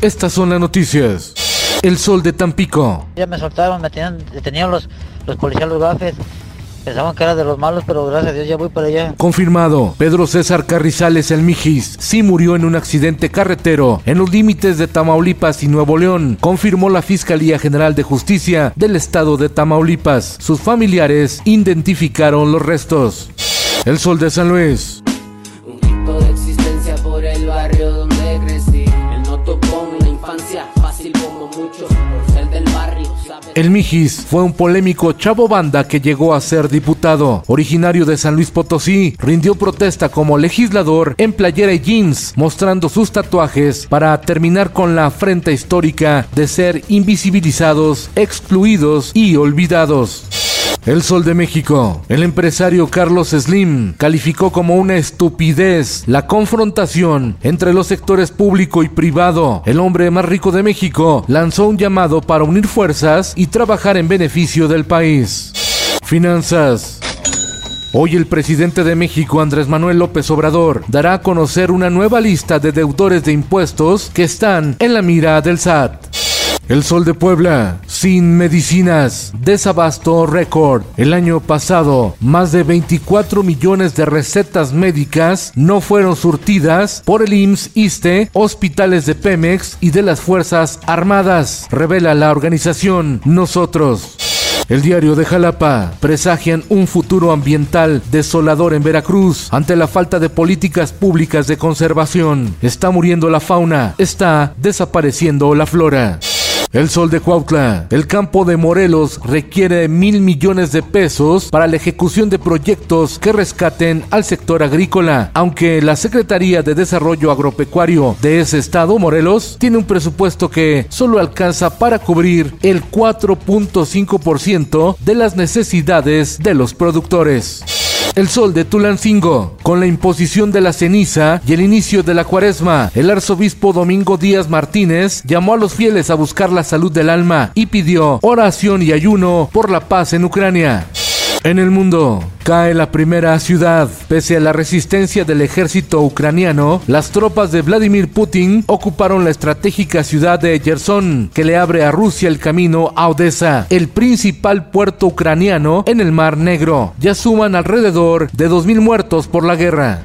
Estas son las noticias. El sol de Tampico. Ya me soltaron, me tenían, los, los policías, los gafes. Pensaban que era de los malos, pero gracias a Dios ya voy para allá. Confirmado, Pedro César Carrizales El Mijis sí murió en un accidente carretero en los límites de Tamaulipas y Nuevo León, confirmó la Fiscalía General de Justicia del estado de Tamaulipas. Sus familiares identificaron los restos. El Sol de San Luis. El Mijis fue un polémico chavo banda que llegó a ser diputado. Originario de San Luis Potosí, rindió protesta como legislador en playera y jeans, mostrando sus tatuajes para terminar con la afrenta histórica de ser invisibilizados, excluidos y olvidados. El Sol de México. El empresario Carlos Slim calificó como una estupidez la confrontación entre los sectores público y privado. El hombre más rico de México lanzó un llamado para unir fuerzas y trabajar en beneficio del país. Finanzas. Hoy el presidente de México, Andrés Manuel López Obrador, dará a conocer una nueva lista de deudores de impuestos que están en la mira del SAT. El Sol de Puebla, sin medicinas, desabasto récord. El año pasado, más de 24 millones de recetas médicas no fueron surtidas por el IMSS, ISTE, hospitales de Pemex y de las Fuerzas Armadas, revela la organización Nosotros. El diario de Jalapa presagian un futuro ambiental desolador en Veracruz ante la falta de políticas públicas de conservación. Está muriendo la fauna, está desapareciendo la flora. El Sol de Cuautla. El campo de Morelos requiere mil millones de pesos para la ejecución de proyectos que rescaten al sector agrícola, aunque la Secretaría de Desarrollo Agropecuario de ese estado, Morelos, tiene un presupuesto que solo alcanza para cubrir el 4.5% de las necesidades de los productores. El sol de Tulancingo, con la imposición de la ceniza y el inicio de la cuaresma, el arzobispo Domingo Díaz Martínez llamó a los fieles a buscar la salud del alma y pidió oración y ayuno por la paz en Ucrania. En el mundo, cae la primera ciudad. Pese a la resistencia del ejército ucraniano, las tropas de Vladimir Putin ocuparon la estratégica ciudad de Gerson, que le abre a Rusia el camino a Odessa, el principal puerto ucraniano en el Mar Negro. Ya suman alrededor de 2.000 muertos por la guerra.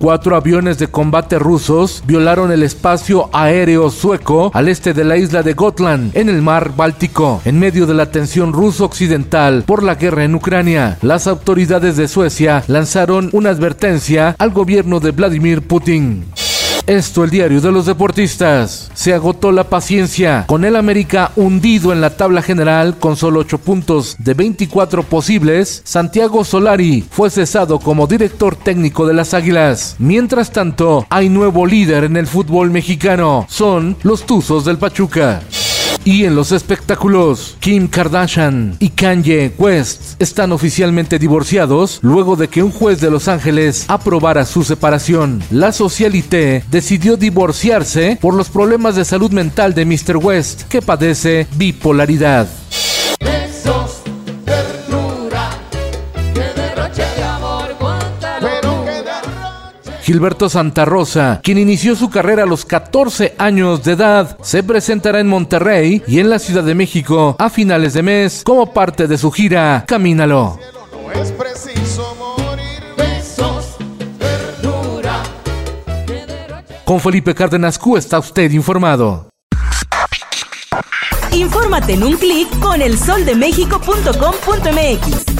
Cuatro aviones de combate rusos violaron el espacio aéreo sueco al este de la isla de Gotland, en el mar Báltico, en medio de la tensión ruso-occidental por la guerra en Ucrania. Las autoridades de Suecia lanzaron una advertencia al gobierno de Vladimir Putin. Esto el diario de los deportistas. Se agotó la paciencia con el América hundido en la tabla general con solo 8 puntos de 24 posibles. Santiago Solari fue cesado como director técnico de las Águilas. Mientras tanto, hay nuevo líder en el fútbol mexicano. Son los Tuzos del Pachuca. Y en los espectáculos, Kim Kardashian y Kanye West están oficialmente divorciados luego de que un juez de Los Ángeles aprobara su separación. La Socialité decidió divorciarse por los problemas de salud mental de Mr. West, que padece bipolaridad. Gilberto Santa Rosa, quien inició su carrera a los 14 años de edad, se presentará en Monterrey y en la Ciudad de México a finales de mes como parte de su gira Camínalo. Con Felipe Cárdenas Q está usted informado. Infórmate en un clic con elsoldemexico.com.mx.